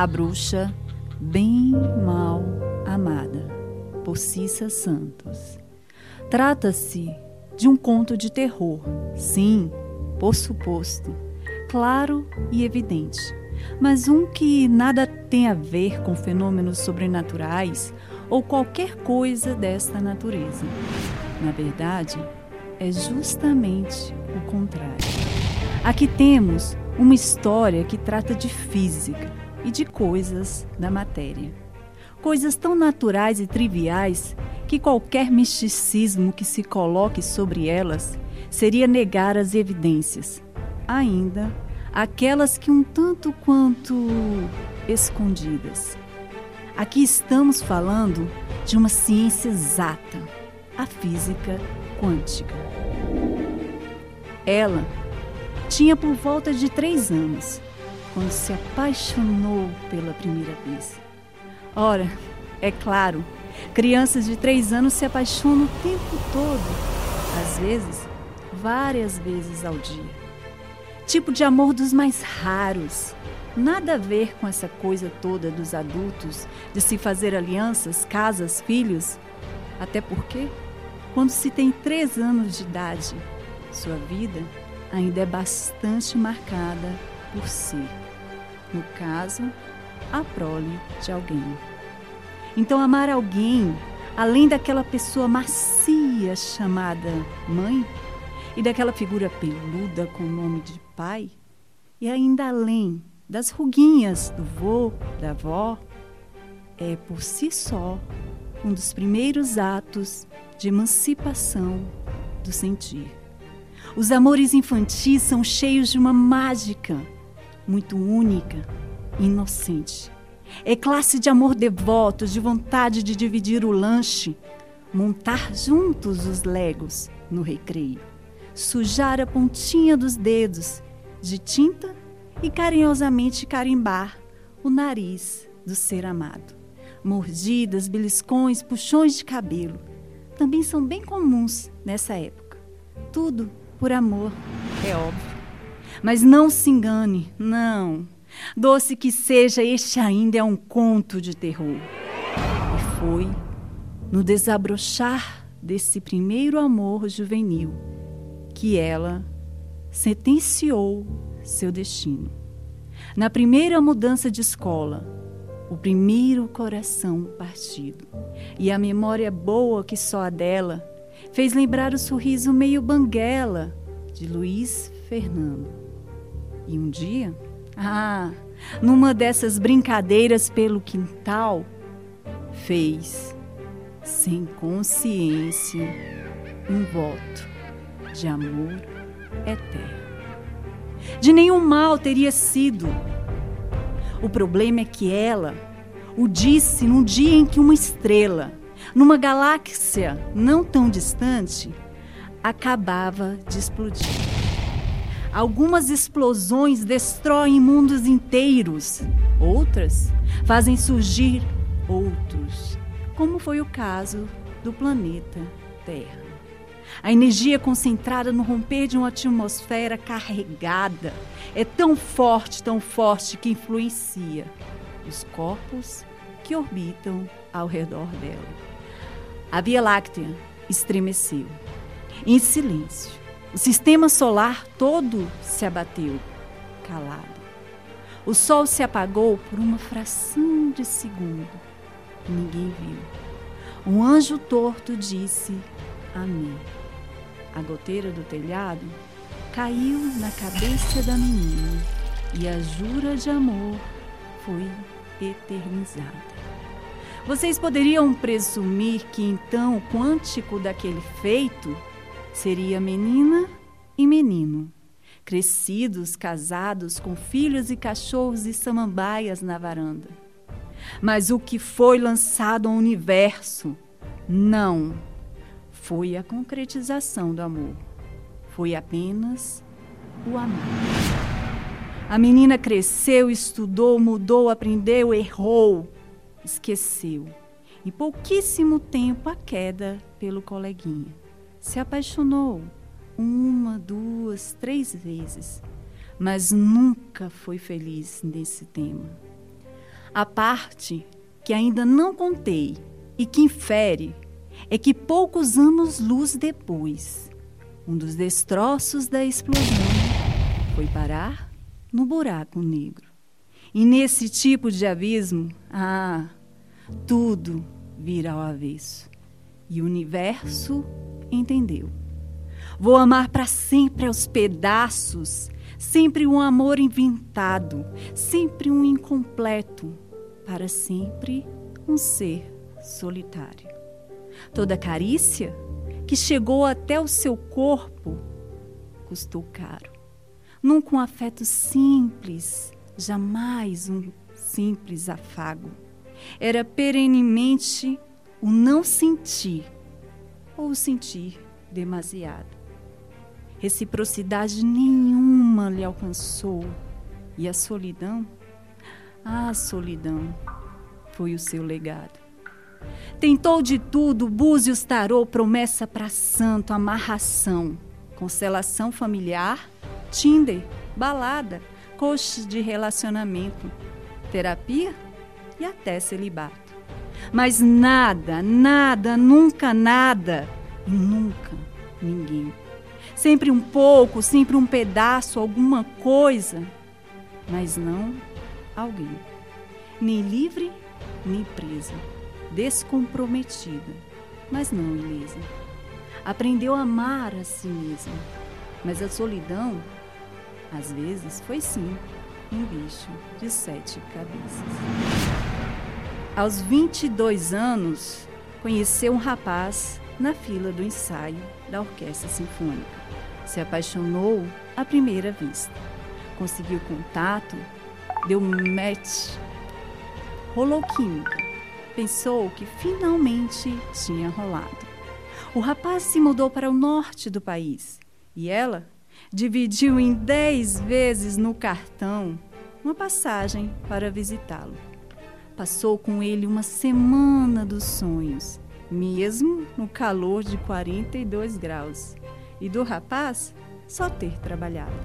A Bruxa Bem Mal Amada, por Cissa Santos. Trata-se de um conto de terror, sim, por suposto, claro e evidente, mas um que nada tem a ver com fenômenos sobrenaturais ou qualquer coisa desta natureza. Na verdade, é justamente o contrário. Aqui temos uma história que trata de física e de coisas da matéria. Coisas tão naturais e triviais que qualquer misticismo que se coloque sobre elas seria negar as evidências, ainda aquelas que um tanto quanto escondidas. Aqui estamos falando de uma ciência exata, a física quântica. Ela tinha por volta de três anos quando se apaixonou pela primeira vez. Ora, é claro, crianças de três anos se apaixonam o tempo todo, às vezes, várias vezes ao dia. Tipo de amor dos mais raros. Nada a ver com essa coisa toda dos adultos, de se fazer alianças, casas, filhos. Até porque, quando se tem três anos de idade, sua vida ainda é bastante marcada por si. No caso, a prole de alguém. Então, amar alguém, além daquela pessoa macia chamada mãe, e daquela figura peluda com o nome de pai, e ainda além das ruguinhas do vô, da avó, é por si só um dos primeiros atos de emancipação do sentir. Os amores infantis são cheios de uma mágica muito única e inocente. É classe de amor devoto, de vontade de dividir o lanche, montar juntos os legos no recreio, sujar a pontinha dos dedos de tinta e carinhosamente carimbar o nariz do ser amado. Mordidas, beliscões, puxões de cabelo também são bem comuns nessa época. Tudo por amor, é óbvio. Mas não se engane, não. Doce que seja, este ainda é um conto de terror. E foi no desabrochar desse primeiro amor juvenil que ela sentenciou seu destino. Na primeira mudança de escola, o primeiro coração partido. E a memória boa que só a dela fez lembrar o sorriso meio banguela de Luiz Fernando. E um dia, ah, numa dessas brincadeiras pelo quintal, fez, sem consciência, um voto de amor eterno. De nenhum mal teria sido. O problema é que ela o disse num dia em que uma estrela numa galáxia não tão distante, acabava de explodir. Algumas explosões destroem mundos inteiros, outras fazem surgir outros, como foi o caso do planeta Terra. A energia concentrada no romper de uma atmosfera carregada é tão forte, tão forte que influencia os corpos que orbitam ao redor dela. A Via Láctea estremeceu. Em silêncio, o sistema solar todo se abateu, calado. O sol se apagou por uma fração de segundo. Ninguém viu. Um anjo torto disse Amém. A goteira do telhado caiu na cabeça da menina e a jura de amor foi eternizada. Vocês poderiam presumir que então o quântico daquele feito seria menina e menino, crescidos, casados, com filhos e cachorros e samambaias na varanda. Mas o que foi lançado ao universo não foi a concretização do amor, foi apenas o amor. A menina cresceu, estudou, mudou, aprendeu, errou esqueceu. Em pouquíssimo tempo, a queda pelo coleguinha. Se apaixonou uma, duas, três vezes, mas nunca foi feliz nesse tema. A parte que ainda não contei e que infere é que poucos anos-luz depois, um dos destroços da explosão foi parar no buraco negro. E nesse tipo de abismo, ah, tudo vira ao avesso. E o universo entendeu. Vou amar para sempre aos pedaços, sempre um amor inventado, sempre um incompleto, para sempre um ser solitário. Toda carícia que chegou até o seu corpo custou caro. Nunca um afeto simples, jamais um simples afago. Era perenemente o não sentir ou sentir demasiado. Reciprocidade nenhuma lhe alcançou e a solidão, a solidão foi o seu legado. Tentou de tudo, búzios, tarô, promessa para santo, amarração, constelação familiar, Tinder, balada, coach de relacionamento, terapia e até celibato. Mas nada, nada, nunca nada e nunca ninguém. Sempre um pouco, sempre um pedaço, alguma coisa, mas não alguém. Nem livre, nem presa. Descomprometida, mas não ilesa. Aprendeu a amar a si mesma, mas a solidão às vezes foi sim um bicho de sete cabeças. Aos 22 anos, conheceu um rapaz na fila do ensaio da Orquestra Sinfônica. Se apaixonou à primeira vista. Conseguiu contato, deu match, rolou química. Pensou que finalmente tinha rolado. O rapaz se mudou para o norte do país e ela dividiu em dez vezes no cartão uma passagem para visitá-lo. Passou com ele uma semana dos sonhos, mesmo no calor de 42 graus, e do rapaz só ter trabalhado.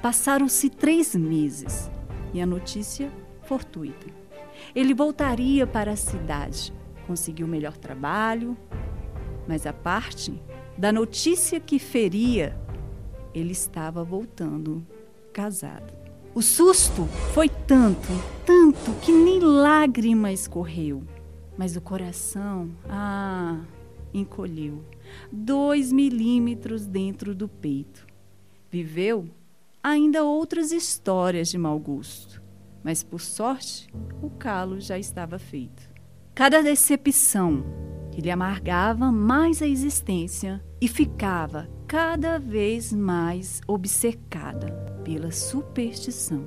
Passaram-se três meses e a notícia fortuita. Ele voltaria para a cidade, conseguiu melhor trabalho, mas a parte da notícia que feria ele estava voltando casado. O susto foi tanto, tanto que nem lágrima escorreu, mas o coração, ah, encolheu dois milímetros dentro do peito. Viveu ainda outras histórias de mau gosto, mas por sorte o calo já estava feito. Cada decepção que lhe amargava mais a existência e ficava cada vez mais obcecada pela superstição.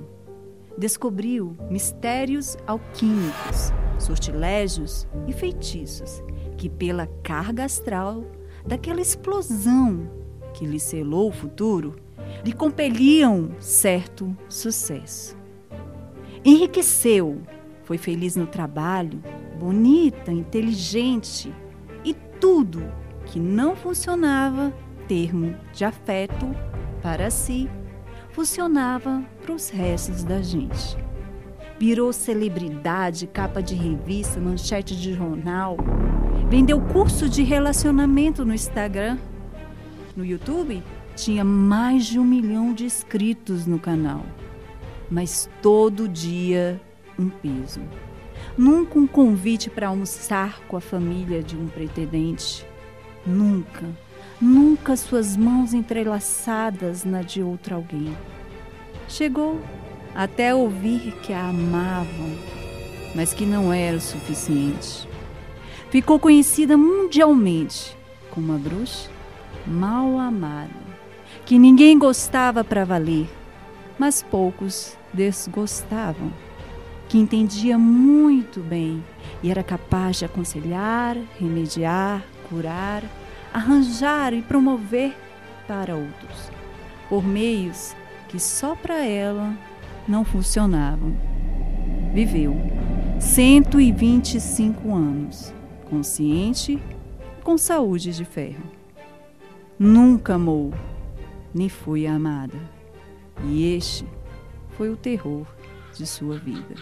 Descobriu mistérios alquímicos, sortilégios e feitiços que, pela carga astral daquela explosão que lhe selou o futuro, lhe compeliam certo sucesso. Enriqueceu, foi feliz no trabalho, bonita, inteligente e tudo que não funcionava termo de afeto para si, funcionava para os restos da gente. Virou celebridade, capa de revista, manchete de jornal. Vendeu curso de relacionamento no Instagram. No YouTube, tinha mais de um milhão de inscritos no canal. Mas todo dia um peso. Nunca um convite para almoçar com a família de um pretendente. Nunca nunca suas mãos entrelaçadas na de outro alguém. Chegou até ouvir que a amavam, mas que não era o suficiente. Ficou conhecida mundialmente como uma bruxa mal amada, que ninguém gostava para valer, mas poucos desgostavam, que entendia muito bem e era capaz de aconselhar, remediar, curar arranjar e promover para outros, por meios que só para ela não funcionavam. Viveu 125 anos, consciente e com saúde de ferro. Nunca amou, nem foi amada. E este foi o terror de sua vida.